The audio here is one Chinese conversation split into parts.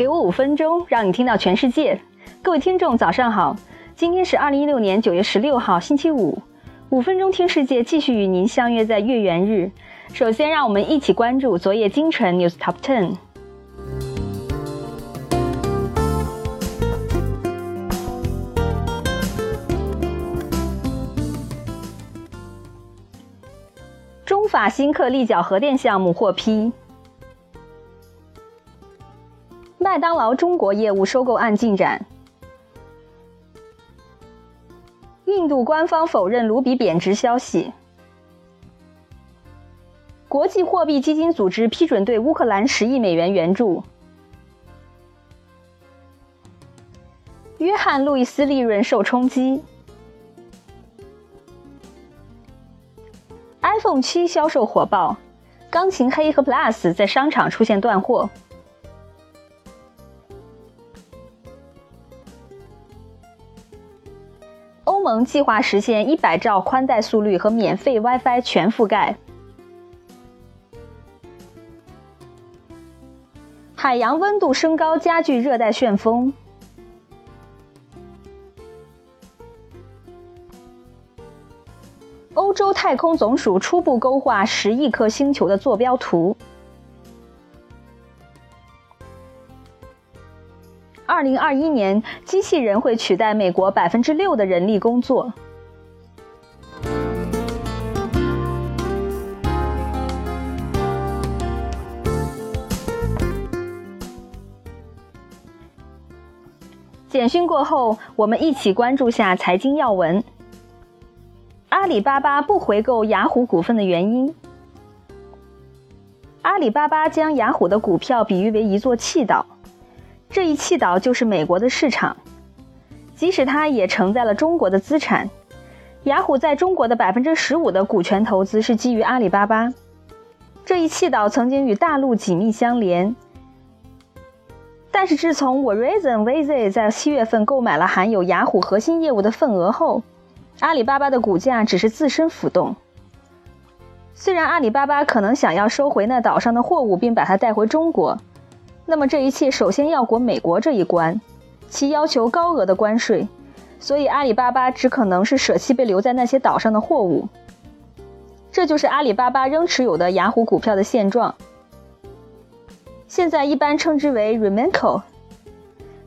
给我五分钟，让你听到全世界。各位听众，早上好！今天是二零一六年九月十六号，星期五。五分钟听世界，继续与您相约在月圆日。首先，让我们一起关注昨夜京城 News Top Ten。中法新克立角核电项目获批。麦当劳中国业务收购案进展。印度官方否认卢比贬值消息。国际货币基金组织批准对乌克兰十亿美元援助。约翰·路易斯利润受冲击。iPhone 七销售火爆，钢琴黑和 Plus 在商场出现断货。欧盟计划实现一百兆宽带速率和免费 WiFi 全覆盖。海洋温度升高加剧热带旋风。欧洲太空总署初步勾画十亿颗星球的坐标图。二零二一年，机器人会取代美国百分之六的人力工作。简讯过后，我们一起关注下财经要闻。阿里巴巴不回购雅虎股份的原因。阿里巴巴将雅虎的股票比喻为一座弃岛。这一弃岛就是美国的市场，即使它也承载了中国的资产。雅虎在中国的百分之十五的股权投资是基于阿里巴巴。这一弃岛曾经与大陆紧密相连，但是自从 Verizon VZ 在七月份购买了含有雅虎核心业务的份额后，阿里巴巴的股价只是自身浮动。虽然阿里巴巴可能想要收回那岛上的货物，并把它带回中国。那么这一切首先要过美国这一关，其要求高额的关税，所以阿里巴巴只可能是舍弃被留在那些岛上的货物。这就是阿里巴巴仍持有的雅虎股票的现状。现在一般称之为 REMANCO。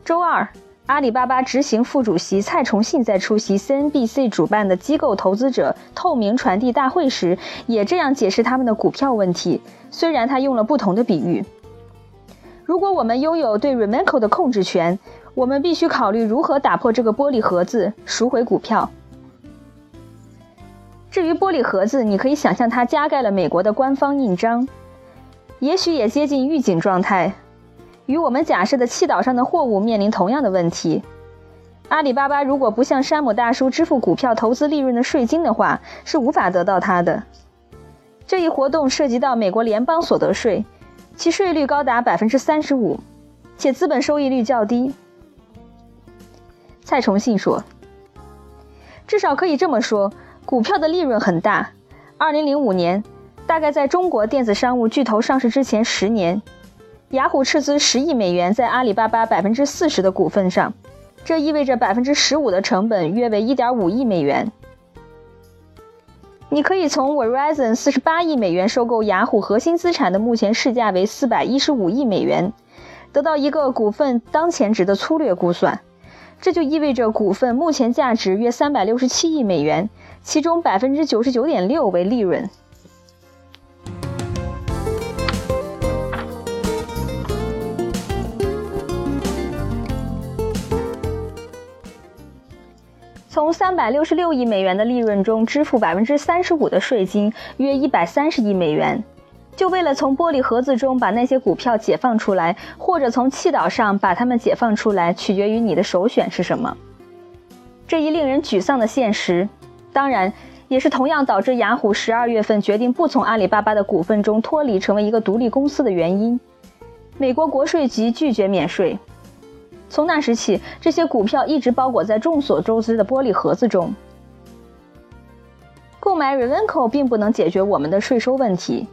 周二，阿里巴巴执行副主席蔡崇信在出席 CNBC 主办的机构投资者透明传递大会时，也这样解释他们的股票问题，虽然他用了不同的比喻。如果我们拥有对 RemainCo 的控制权，我们必须考虑如何打破这个玻璃盒子，赎回股票。至于玻璃盒子，你可以想象它加盖了美国的官方印章，也许也接近预警状态，与我们假设的弃岛上的货物面临同样的问题。阿里巴巴如果不向山姆大叔支付股票投资利润的税金的话，是无法得到它的。这一活动涉及到美国联邦所得税。其税率高达百分之三十五，且资本收益率较低。蔡崇信说：“至少可以这么说，股票的利润很大。二零零五年，大概在中国电子商务巨头上市之前十年，雅虎斥资十亿美元在阿里巴巴百分之四十的股份上，这意味着百分之十五的成本约为一点五亿美元。”你可以从 Verizon 四十八亿美元收购雅虎核心资产的目前市价为四百一十五亿美元，得到一个股份当前值的粗略估算。这就意味着股份目前价值约三百六十七亿美元，其中百分之九十九点六为利润。从三百六十六亿美元的利润中支付百分之三十五的税金，约一百三十亿美元，就为了从玻璃盒子中把那些股票解放出来，或者从弃岛上把它们解放出来，取决于你的首选是什么。这一令人沮丧的现实，当然也是同样导致雅虎十二月份决定不从阿里巴巴的股份中脱离，成为一个独立公司的原因。美国国税局拒绝免税。从那时起，这些股票一直包裹在众所周知的玻璃盒子中。购买 r e v e n c o 并不能解决我们的税收问题，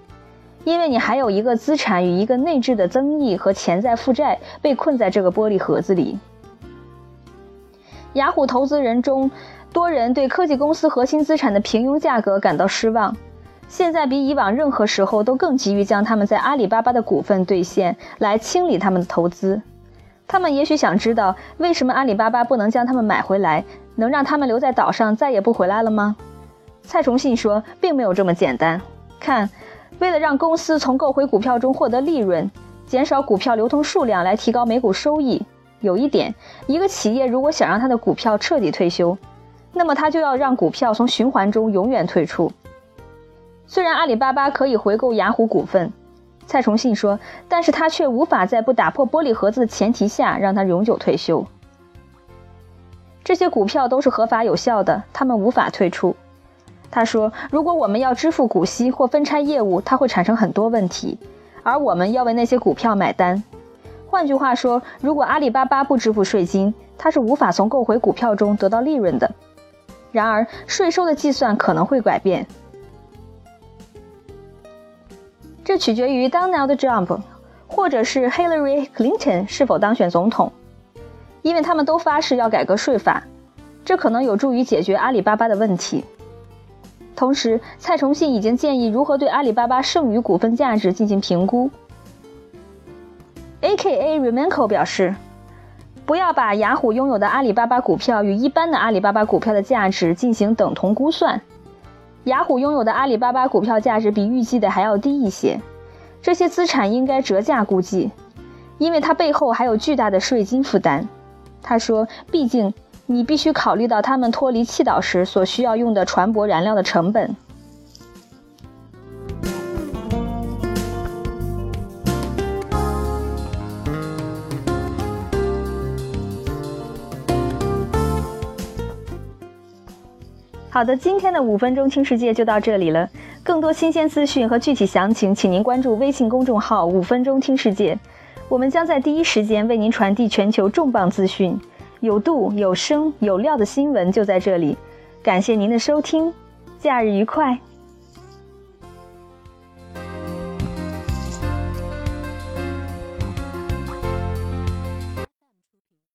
因为你还有一个资产与一个内置的增益和潜在负债被困在这个玻璃盒子里。雅虎投资人中，多人对科技公司核心资产的平庸价格感到失望，现在比以往任何时候都更急于将他们在阿里巴巴的股份兑现，来清理他们的投资。他们也许想知道，为什么阿里巴巴不能将他们买回来，能让他们留在岛上再也不回来了吗？蔡崇信说，并没有这么简单。看。为了让公司从购回股票中获得利润，减少股票流通数量来提高每股收益，有一点，一个企业如果想让它的股票彻底退休，那么它就要让股票从循环中永远退出。虽然阿里巴巴可以回购雅虎股份，蔡崇信说，但是他却无法在不打破玻璃盒子的前提下让他永久退休。这些股票都是合法有效的，他们无法退出。他说：“如果我们要支付股息或分拆业务，它会产生很多问题，而我们要为那些股票买单。换句话说，如果阿里巴巴不支付税金，它是无法从购回股票中得到利润的。然而，税收的计算可能会改变，这取决于 Donald Trump 或者是 Hillary Clinton 是否当选总统，因为他们都发誓要改革税法，这可能有助于解决阿里巴巴的问题。”同时，蔡崇信已经建议如何对阿里巴巴剩余股份价值进行评估。A.K.A. Remanco 表示，不要把雅虎拥有的阿里巴巴股票与一般的阿里巴巴股票的价值进行等同估算。雅虎拥有的阿里巴巴股票价值比预计的还要低一些，这些资产应该折价估计，因为它背后还有巨大的税金负担。他说，毕竟。你必须考虑到他们脱离弃岛时所需要用的船舶燃料的成本。好的，今天的五分钟听世界就到这里了。更多新鲜资讯和具体详情，请您关注微信公众号“五分钟听世界”，我们将在第一时间为您传递全球重磅资讯。有度、有声、有料的新闻就在这里，感谢您的收听，假日愉快。